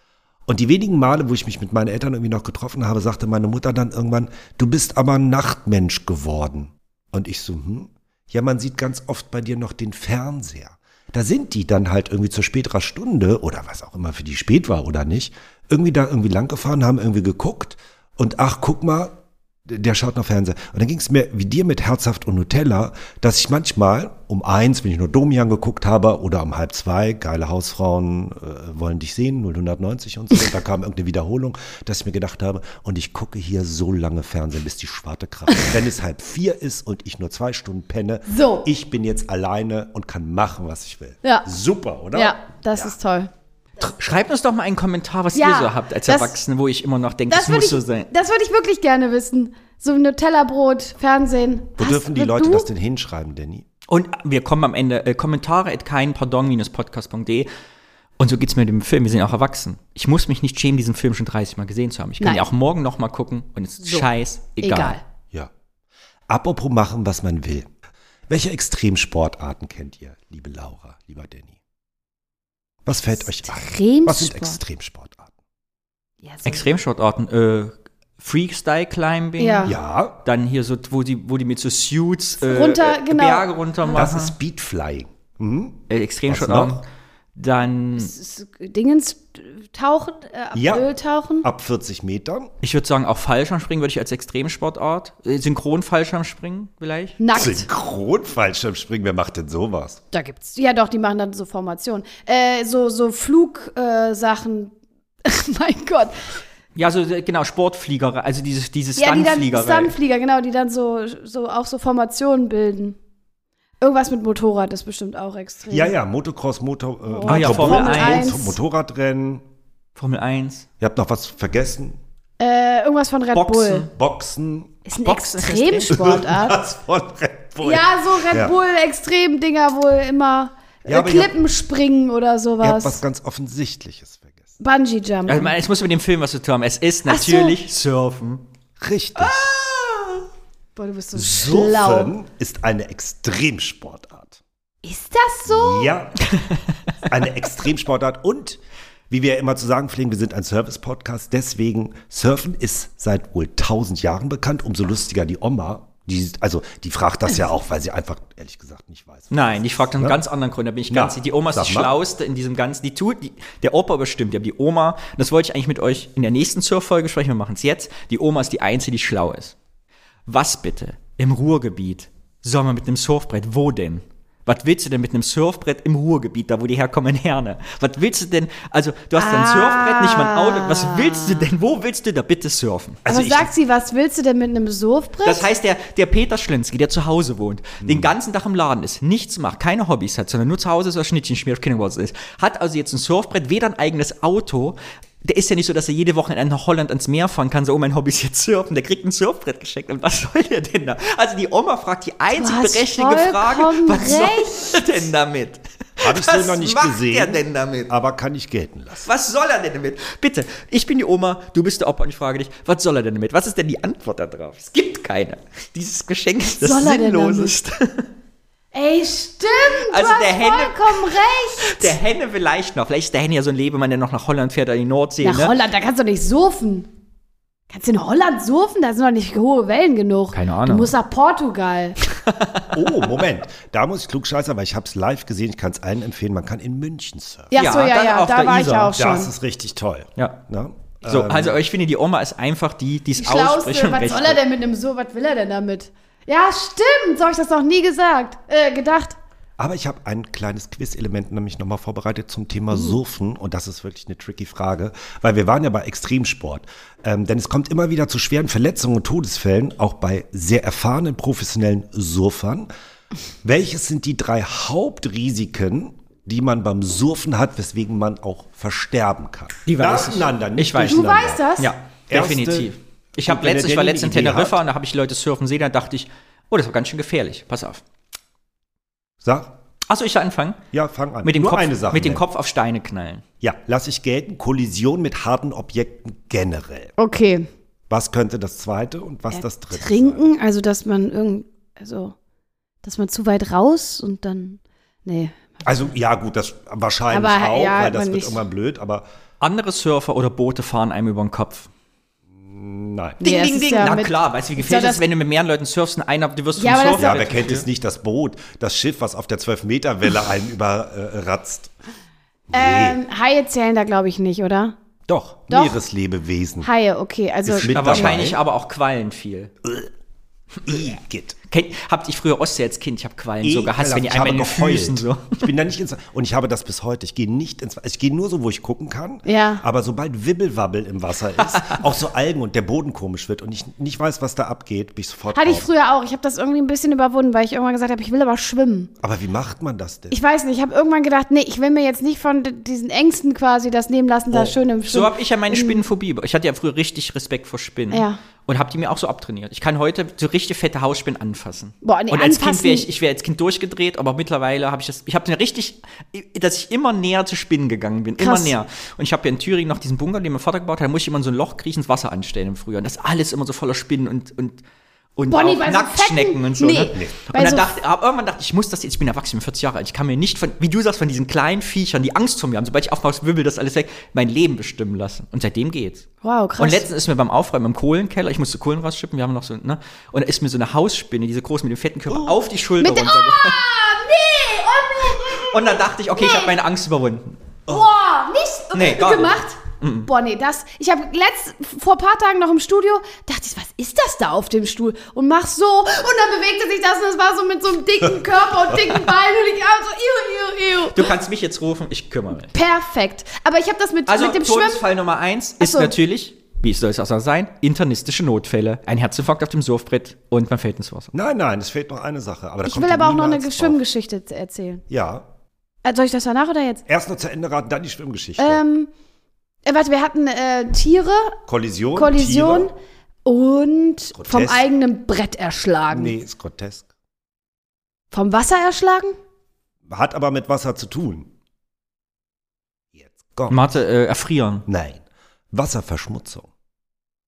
Und die wenigen Male, wo ich mich mit meinen Eltern irgendwie noch getroffen habe, sagte meine Mutter dann irgendwann, du bist aber ein Nachtmensch geworden. Und ich so, hm? Ja, man sieht ganz oft bei dir noch den Fernseher. Da sind die dann halt irgendwie zu späterer Stunde oder was auch immer für die spät war oder nicht, irgendwie da irgendwie lang gefahren, haben irgendwie geguckt und ach, guck mal, der schaut noch Fernseher. Und dann ging es mir wie dir mit Herzhaft und Nutella, dass ich manchmal um eins, wenn ich nur Domian geguckt habe, oder um halb zwei, geile Hausfrauen äh, wollen dich sehen, 090 und so, da kam irgendeine Wiederholung, dass ich mir gedacht habe, und ich gucke hier so lange Fernsehen, bis die Schwarte kracht. Wenn es halb vier ist und ich nur zwei Stunden penne, So. ich bin jetzt alleine und kann machen, was ich will. Ja. Super, oder? Ja, das ist toll. Schreibt uns doch mal einen Kommentar, was Ja, ihr so habt als das- Erwachsene, wo ich immer noch denke, das, Das muss ich, so sein. das würde ich wirklich gerne wissen. So ein Nutella-Brot, Fernsehen. Wo Was, dürfen die Leute du? das denn hinschreiben, Danny? Und wir kommen am Ende, äh, Kommentare at kein pardon-podcast.de. Und so geht's mir mit dem Film. Wir sind auch erwachsen. Ich muss mich nicht schämen, diesen Film schon 30 Mal gesehen zu haben. Ich kann Nein. ja auch morgen noch mal gucken und es ist So. scheiß egal. Egal. Ja. Apropos machen, was man will. Welche Extremsportarten kennt ihr, liebe Laura, lieber Danny? Was fällt euch ein? Was sind Extremsport. Extremsportarten? Ja, so- Extremsportarten, äh, Freestyle Climbing. Ja. Ja, Dann hier so, wo die, wo die mit so Suits äh, Runter, äh, genau. Berge runter machen. das ist Speedflying. Hm? äh, Extremsportarten. Dann, Dingens tauchen, äh, ab Ja. Öl tauchen. Ab 40 Metern. ich würde sagen, auch Fallschirmspringen würde ich als Extremsportart. Äh, Synchron-Fallschirmspringen vielleicht. Nackt. Synchronfallschirmspringen, wer macht denn sowas? Da gibt's. Ja, doch, die machen dann so Formationen. Äh, so so Flugsachen. Äh, mein Gott. Ja, so äh, genau, Sportflieger, also diese, diese Ja, die dann Stuntfliegerei. Stuntflieger, genau, die dann so, so auch so Formationen bilden. Irgendwas mit Motorrad ist bestimmt auch extrem. Ja, ja, Motocross, Motor, äh, Ah ja, Motorboot, Formel 1. Motorradrennen. Formel 1. Ihr habt noch was vergessen? Äh, irgendwas von Red Boxen. Bull. Boxen. Ist Boxen ist Extremsportart. Was von Red Bull. ja, so Red Ja. Bull, Extrem-Dinger wohl immer. Ja, äh, Klippen springen oder Ihr habt sowas. was ganz Offensichtliches vergessen. Bungee-Jump. Also, es muss mit dem Film was zu tun haben. Es ist Ach so. natürlich Surfen. Richtig. Boah, du bist so schlau. Surfen ist eine Extremsportart. Ist das so? Ja, eine Extremsportart. Und, wie wir immer zu sagen pflegen, wir sind ein Service-Podcast. Deswegen, Surfen ist seit wohl tausend Jahren bekannt. Umso lustiger die Oma. Die, also, die fragt das ja auch, weil sie einfach, ehrlich gesagt, nicht weiß. Nein, ich frage einen Ne? ganz anderen Grund. Da bin ich ganz sicher. Die Oma ist die. Schlauste in diesem Ganzen. Die tut, die, der Opa bestimmt. Ja, die Oma, das wollte ich eigentlich mit euch in der nächsten Surf-Folge sprechen. Wir machen es jetzt. Die Oma ist die Einzige, die schlau ist. Was bitte? Im Ruhrgebiet soll man mit einem Surfbrett, wo denn? Was willst du denn mit einem Surfbrett im Ruhrgebiet, da wo die herkommen, Herne? Was willst du denn? Also, du hast ja ein Surfbrett, nicht mal ein Auto. Was willst du denn? Wo willst du da bitte surfen? Also Aber ich- sagt sie, was willst du denn mit einem Surfbrett? Das heißt, der, der Peter Schlinski, der zu Hause wohnt, den ganzen Tag im Laden ist, nichts macht, keine Hobbys hat, sondern nur zu Hause so ein Schnittchen schmiert, keine was ist, hat also jetzt ein Surfbrett, weder ein eigenes Auto, der ist ja nicht so, dass er jede Woche in nach Holland ans Meer fahren kann, so, oh, mein Hobby ist jetzt Surfen, der kriegt ein Surfbrett geschenkt. Und was soll der denn da? Also die Oma fragt die einzig berechtigte Frage, was soll recht. er denn damit? Habe ich so was noch nicht macht gesehen. er denn damit? Aber kann ich gelten lassen. Was soll er denn damit? Bitte, ich bin die Oma, du bist der Opa und ich frage dich, was soll er denn damit? Was ist denn die Antwort darauf? Es gibt keine. Dieses Geschenk ist das soll er denn Sinnloseste. Ey, stimmt, Also du hast der Henne- vollkommen recht. Der Henne vielleicht noch. Vielleicht ist der Henne ja so ein Lebemann, der noch nach Holland fährt, an die Nordsee. Nach ne? Holland, da kannst du doch nicht surfen. Kannst du in Holland surfen? Da sind doch nicht hohe Wellen genug. Keine Ahnung. Du musst nach Portugal. Oh, Moment. Da muss ich klugscheißern, weil ich habe es live gesehen. Ich kann es allen empfehlen. Man kann in München surfen. Ja, Ja, so, ja, ja, da war ich Isar. auch schon. Das ist richtig toll. Ja. Ne? So, Ähm, also ich finde, die Oma ist einfach die, die es ausspricht was recht soll er denn mit einem so, was will er denn damit? Ja, stimmt, so habe ich das noch nie gesagt, äh, gedacht. Aber ich habe ein kleines Quiz-Element nämlich nochmal vorbereitet zum Thema Mhm. Surfen. Und das ist wirklich eine tricky Frage, weil wir waren ja bei Extremsport. Ähm, denn es kommt immer wieder zu schweren Verletzungen und Todesfällen, auch bei sehr erfahrenen professionellen Surfern. Welches sind die drei Hauptrisiken, die man beim Surfen hat, weswegen man auch versterben kann? Die weiß ich. Nacheinander, nicht Ich weiß. Du durcheinander. weißt das? Ja, Erste- definitiv. Ich habe letztens, ich war letztens in Teneriffa hat. und da habe ich Leute surfen sehen, da dachte ich, oh, das war ganz schön gefährlich. Pass auf. Sag, Achso, ich soll anfangen? ja, fang an. Mit dem, Nur Kopf, eine Sache. mit dem. Kopf auf Steine knallen. Ja, lasse ich gelten. Kollision mit harten Objekten generell. Okay. Was könnte das zweite und was das dritte? sein? Trinken, also dass man irgend, also, dass man zu weit raus und dann, nee. Also ja, gut, das wahrscheinlich Aber, auch, ja, weil das wird nicht- irgendwann blöd, aber Andere Surfer oder Boote fahren einem über den Kopf. Nein. Nee, es ist ja Na mit- klar, weißt du, wie ist ja gefährlich es das- ist, wenn du mit mehreren Leuten surfst und einer, du wirst Ja, vom aber Surfen Ja, Ja, wer kennt es nicht, das Boot, das Schiff, was auf der 12-Meter-Welle einen überratzt. Ähm, Haie zählen da, glaube ich, nicht, oder? Doch, Doch. Meereslebewesen. Haie, okay, also. Ist mit Ja, dabei. wahrscheinlich aber auch Quallen viel. Igitt. Habt ich früher Ostsee als Kind, ich habe Quallen so gehasst, wenn die ich einmal in den. Füßen so. Ich bin da nicht ins und ich habe das bis heute. Ich gehe nicht ins Ich gehe nur so, wo ich gucken kann. Ja. Aber sobald Wibbelwabbel im Wasser ist, auch so Algen und der Boden komisch wird und ich nicht weiß, was da abgeht, bin ich sofort Hatte ich raus. früher auch. Ich habe das irgendwie ein bisschen überwunden, weil ich irgendwann gesagt habe, ich will aber schwimmen. Aber wie macht man das denn? Ich weiß nicht, ich habe irgendwann gedacht, nee, ich will mir jetzt nicht von diesen Ängsten quasi das nehmen lassen, da schön im So Schwimmen. habe ich ja meine Spinnenphobie. Ich hatte ja früher richtig Respekt vor Spinnen. Ja. Und habe die mir auch so abtrainiert. Ich kann heute so richtig fette Hausspinnen anfassen. Boah, nee, und als Kind anfassen- wäre ich, ich wäre als Kind durchgedreht, aber mittlerweile habe ich das, ich habe mir richtig, dass ich immer näher zu Spinnen gegangen bin, Krass. immer näher. Und ich habe ja in Thüringen noch diesen Bunker, den mein Vater gebaut hat, da musste ich immer in so ein Loch kriechen, ins Wasser anstellen im Frühjahr. Und das ist alles immer so voller Spinnen und, und und Bonnie, auch so Nacktschnecken fetten- und so. nee, ne? Nee. Und dann so- dachte, aber irgendwann dachte ich, ich muss das jetzt, ich bin erwachsen, ich bin 40 Jahre alt, ich kann mir nicht von, wie du sagst, von diesen kleinen Viechern, die Angst vor mir haben, sobald ich aufmache, wirbel das alles weg, mein Leben bestimmen lassen. Und seitdem geht's. Wow, krass. Und letztens ist mir beim Aufräumen im Kohlenkeller, ich musste Kohlen rausschippen, wir haben noch so, ne? Und da ist mir so eine Hausspinne, diese groß mit dem fetten Körper, auf die Schulter Oh. Mit- runtergefallen. Ah, nee, oh nee. Und dann dachte ich, okay, ich habe meine Angst überwunden. Boah, nicht Nee, gar nicht. Gemacht. Boah, nee, das. Ich habe letzt vor ein paar Tagen noch im Studio, dachte ich, was ist das da auf dem Stuhl? Und mach so und dann bewegte sich das und es war so mit so einem dicken Körper und dicken Beinen und ich hab so, iu, iu, iu. Du kannst mich jetzt rufen, ich kümmere mich. Perfekt. Aber ich habe das mit, Also mit dem Schwimmen. Todesfall Nummer eins ist so. natürlich, wie soll es auch sein, internistische Notfälle. Ein Herzinfarkt auf dem Surfbrett und man fällt ins Wasser. Nein, nein, es fehlt noch eine Sache. Aber da Ich will aber auch noch eine. Schwimmgeschichte erzählen. Ja. Äh, Soll ich das danach oder jetzt? Erst noch zu Ende raten, dann die Schwimmgeschichte. Ähm, äh, warte, wir hatten äh, Tiere, Kollision. Kollision Tiere. und vom Grotesk. eigenen Brett erschlagen. Nee, ist grotesk. Vom Wasser erschlagen? Hat aber mit Wasser zu tun. Jetzt komm. Mathe, äh, erfrieren. Nein. Wasserverschmutzung.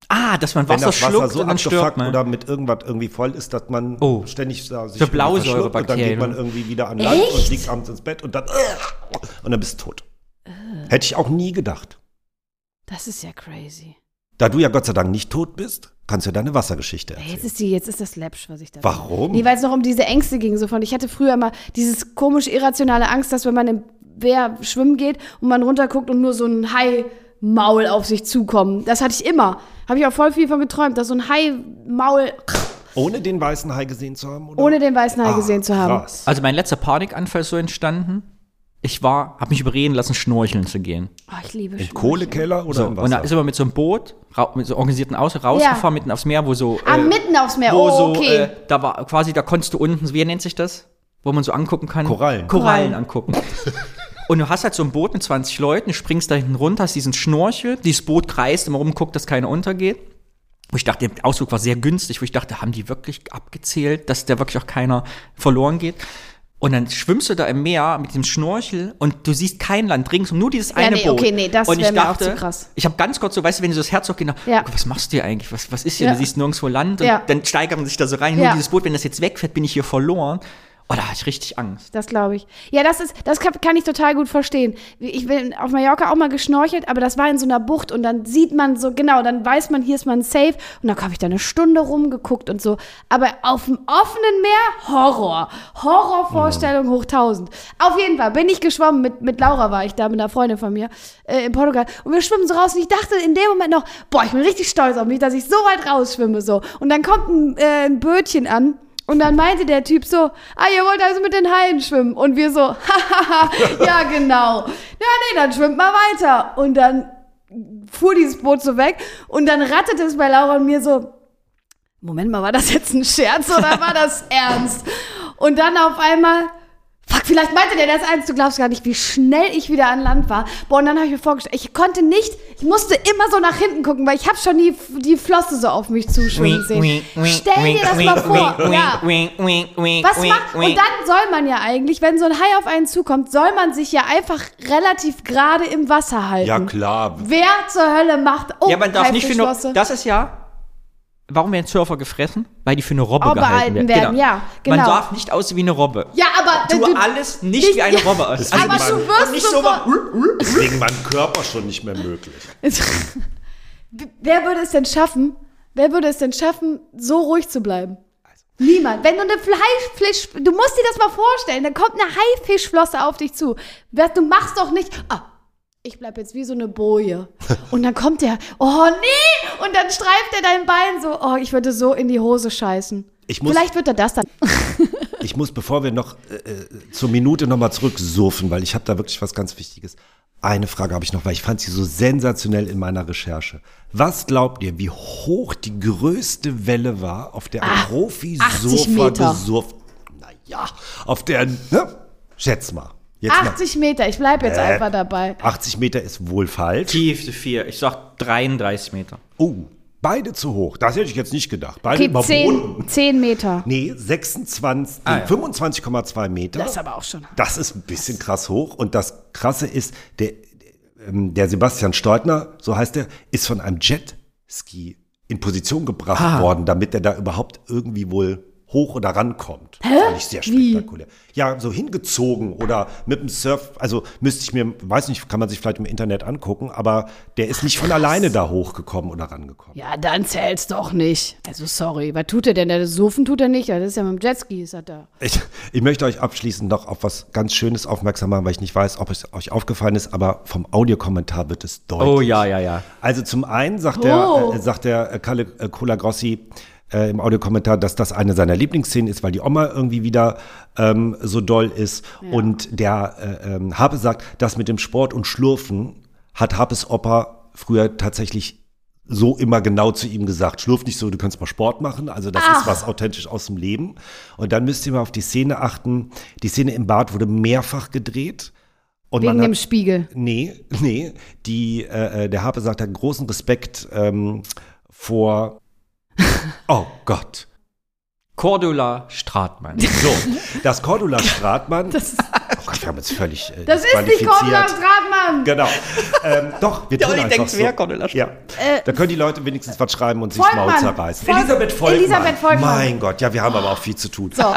Ah, dass man Wenn Wasser das Wasser schluckt so und dann stirbt abgefuckt man. oder mit irgendwas irgendwie voll ist, dass man Oh. ständig da sich So. Und dann geht man irgendwie wieder an Land und Echt? liegt abends ins Bett und dann und dann bist du tot. Hätte ich auch nie gedacht. Das ist ja crazy. Da du ja Gott sei Dank nicht tot bist, kannst du deine Wassergeschichte erzählen. Jetzt ist, die, jetzt ist das läppsch, was ich da Warum? Nee, weil es noch um diese Ängste ging. So von, ich hatte früher immer dieses komisch irrationale Angst, dass wenn man im Wehr schwimmen geht und man runterguckt und nur so ein Hai-Maul auf sich zukommt. Das hatte ich immer. Habe ich auch voll viel von geträumt, dass so ein Hai-Maul Ohne den weißen Hai gesehen zu haben? Oder? ohne den weißen Hai Ah, gesehen zu haben. Krass. Also mein letzter Panikanfall ist so entstanden. Ich war, habe mich überreden lassen, schnorcheln zu gehen. Oh, ich liebe Im Schnorcheln. Kohlekeller oder So, im und da Wasser? ist immer mit so einem Boot, ra- mit so organisierten Auto rausgefahren, Ja. mitten aufs Meer, wo so. Ah, äh, mitten aufs Meer. wo Oh, so, okay. äh, da war quasi, da konntest du unten, wie nennt sich das? Wo man so angucken kann. Korallen. Korallen Korallen. angucken. Und du hast halt so ein Boot mit 20 Leuten, du springst da hinten runter, hast diesen Schnorchel, dieses Boot kreist immer rum, guckt, dass keiner untergeht. Wo ich dachte, der Ausflug war sehr günstig, wo ich dachte, haben die wirklich abgezählt, dass da wirklich auch keiner verloren geht? Und dann schwimmst du da im Meer mit dem Schnorchel und du siehst kein Land ringsum, nur dieses eine nee, Boot. okay, nee, das und ich wär mir auch zu krass. Ich habe ganz kurz so, weißt du, wenn du so das Herz hochgeht, Ja. was machst du hier eigentlich? Was, was ist hier? Ja. Du siehst nirgendwo Land und Ja. dann steigert man sich da so rein. Ja. Nur dieses Boot, wenn das jetzt wegfährt, bin ich hier verloren. Oh, da hatte ich richtig Angst. Das glaube ich. Ja, das ist, das kann, kann ich total gut verstehen. Ich bin auf Mallorca auch mal geschnorchelt, aber das war in so einer Bucht und dann sieht man so, genau, dann weiß man, hier ist man safe und dann habe ich da eine Stunde rumgeguckt und so. Aber auf dem offenen Meer, Horror. Horrorvorstellung hoch 1000. Auf jeden Fall bin ich geschwommen, mit, mit Laura war ich da, mit einer Freundin von mir äh, in Portugal und wir schwimmen so raus und ich dachte in dem Moment noch, boah, ich bin richtig stolz auf mich, dass ich so weit rausschwimme so. Und dann kommt ein, äh, ein Bötchen an und dann meinte der Typ so, ah, ihr wollt also mit den Haien schwimmen. Und wir so, hahaha, ja genau. Ja, nee, dann schwimmt mal weiter. Und dann fuhr dieses Boot so weg und dann rattete es bei Laura und mir so, Moment mal, war das jetzt ein Scherz oder war das ernst? Und dann auf einmal, fuck, vielleicht meinte der das eins, du glaubst gar nicht, wie schnell ich wieder an Land war. Boah, und dann habe ich mir vorgestellt, ich konnte nicht, ich musste immer so nach hinten gucken, weil ich habe schon die, die Flosse so auf mich zuschwimmen sehen. Stell dir das mal vor. Ja. Was macht, und dann soll man ja eigentlich, wenn so ein Hai auf einen zukommt, soll man sich ja einfach relativ gerade im Wasser halten. Ja, klar. Wer zur Hölle macht, oh, ja, man darf nicht für das ist ja, warum werden Surfer gefressen? Weil die für eine Robbe, Robbe gehalten werden. werden, ja, genau. Man darf nicht aussehen wie eine Robbe. Ja, aber Tu du, alles nicht, nicht- wie eine Robbe aus. aber man- du wirst nicht so mal, Wegen meinem Körper schon nicht mehr möglich. Wer würde es denn schaffen? Wer würde es denn schaffen, so ruhig zu bleiben? Niemand. Wenn du eine Fleischfisch, du musst dir das mal vorstellen, dann kommt eine Haifischflosse auf dich zu. Du machst doch nicht, ah, ich bleib jetzt wie so eine Boje. Und dann kommt der, oh nee, und dann streift er dein Bein so, oh, ich würde so in die Hose scheißen. Ich muss- Vielleicht wird er das dann. Ich muss, bevor wir noch äh, äh, zur Minute nochmal zurücksurfen, weil ich habe da wirklich was ganz Wichtiges. Eine Frage habe ich noch, weil ich fand sie so sensationell in meiner Recherche. Was glaubt ihr, wie hoch die größte Welle war, auf der ein 80 Profisurfer Meter. gesurft? Naja, auf der, ne? Schätz mal. Jetzt 80 Meter, ich bleib jetzt Äh. einfach dabei. mal. 80 Meter ist wohl falsch. Tiefste vier. Ich sag 33 Meter. Oh, beide zu hoch. Das hätte ich jetzt nicht gedacht. Beide Okay, überboten. 10, 10 Meter. Nee, 26, Ah, ja. 25,2 Meter. Das ist aber auch schon. Das ist ein bisschen krass hoch. Und das Krasse ist, der, ähm, der Sebastian Steutner, so heißt er, ist von einem Jetski in Position gebracht worden, damit er da überhaupt irgendwie wohl hoch oder rankommt. Hä? Fand ich sehr Wie? spektakulär. Ja, so hingezogen oder mit dem Surf, also müsste ich mir, weiß nicht, kann man sich vielleicht im Internet angucken, aber der ist nicht von alleine da hochgekommen oder rangekommen. Ja, dann zählt's doch nicht. Also sorry, was tut er denn? Der Surfen tut er nicht. Das ist ja mit dem Jetski, ist er da. Ich, ich möchte euch abschließend noch auf was ganz Schönes aufmerksam machen, weil ich nicht weiß, ob es euch aufgefallen ist, aber vom Audiokommentar wird es deutlich. Oh ja, ja, ja. Also zum einen sagt Oh. der, äh, sagt der äh, Kalle äh, Colagrossi äh, im Audiokommentar, dass das eine seiner Lieblingsszenen ist, weil die Oma irgendwie wieder ähm, so doll ist. Und der äh, ähm, Habe sagt, das mit dem Sport und Schlurfen hat Habes Opa früher tatsächlich so immer genau zu ihm gesagt, schlurf nicht so, du kannst mal Sport machen. Also das ist was authentisch aus dem Leben. Und dann müsst ihr mal auf die Szene achten. Die Szene im Bad wurde mehrfach gedreht. Und Wegen man dem hat, Spiegel. Nee, nee. Die, äh, äh, der Habe sagt, er hat großen Respekt ähm, vor. Oh Gott. Cordula Stratmann. So, das Cordula Stratmann. oh Gott, wir haben jetzt völlig. Äh, Das ist die disqualifiziert. Cordula Stratmann. Genau. Ähm, doch, wir tun Olli einfach denkt, so. wer Cordula Ja. da können die Leute wenigstens was schreiben und sich Volkmann. Maul zerreißen. Volk- Elisabeth Volkmann. Elisabeth Volkmann. Mein Gott, ja, wir haben aber auch viel zu tun. So.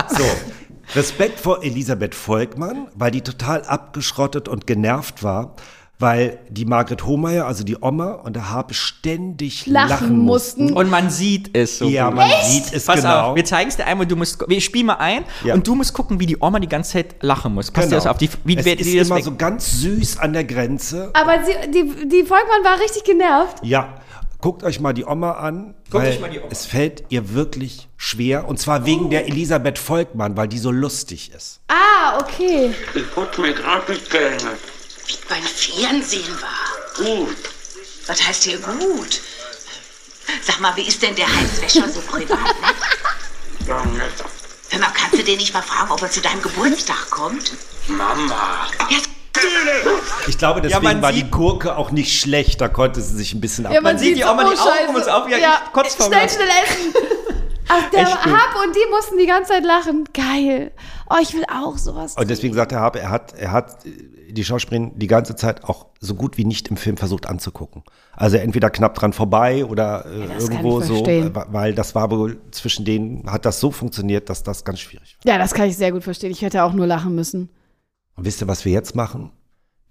Respekt vor Elisabeth Volkmann, weil die total abgeschrottet und genervt war, weil die Margret Hohmeier, also die Oma und der Habe ständig Lachen lachen, mussten. Und man sieht es so Ja, gut. man sieht es Pass genau. auf, wir zeigen es dir einmal, du musst, wir spielen mal ein Ja. und du musst gucken, wie die Oma die ganze Zeit lachen muss. Passt dir das auf? Die, wie, es wie, ist immer weg- so ganz süß an der Grenze. Aber sie, die, die Volkmann war richtig genervt. Ja, guckt euch mal die Oma an. Guckt weil euch mal die Oma Es fällt ihr wirklich schwer. Und zwar wegen der Elisabeth Volkmann, weil die so lustig ist. Ah, okay. Ich putze mir gerade die Zähne. Wie beim Fernsehen war. Gut. Was heißt hier gut? Sag mal, wie ist denn der Heinz Wäscher so privat? Ne? Ja. Hör mal, kannst du den nicht mal fragen, ob er zu deinem Geburtstag kommt? Mama. Ja, Ich glaube, deswegen man war die Gurke auch nicht schlecht. Da konnte sie sich ein bisschen ab. man sieht die Oma, die Augen uns auf, ja, ich kotz vor Schnell, schnell essen. Ach, der Echt gut. Hab und die mussten die ganze Zeit lachen. Geil. Oh, ich will auch sowas. Und deswegen sagt der Habe, er hat, er hat äh, die Schauspielerin die ganze Zeit auch so gut wie nicht im Film versucht anzugucken. Also entweder knapp dran vorbei oder äh, kann irgendwo so, weil das war wohl zwischen denen, hat das so funktioniert, dass das ganz schwierig war. Ja, das kann ich sehr gut verstehen. Ich hätte auch nur lachen müssen. Und wisst ihr, was wir jetzt machen?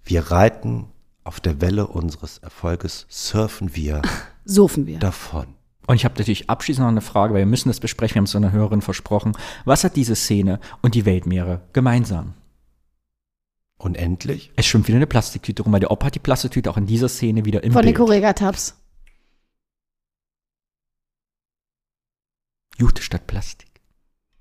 Wir reiten auf der Welle unseres Erfolges, surfen wir Sofen wir. davon. Und ich habe natürlich abschließend noch eine Frage, weil wir müssen das besprechen, wir haben es so einer Hörerin versprochen. Was hat diese Szene und die Weltmeere gemeinsam? Unendlich? Es schwimmt wieder eine Plastiktüte rum, weil der Opa hat die Plastiktüte auch in dieser Szene wieder im Von den Bild. Correga-Tabs. Jute statt Plastik.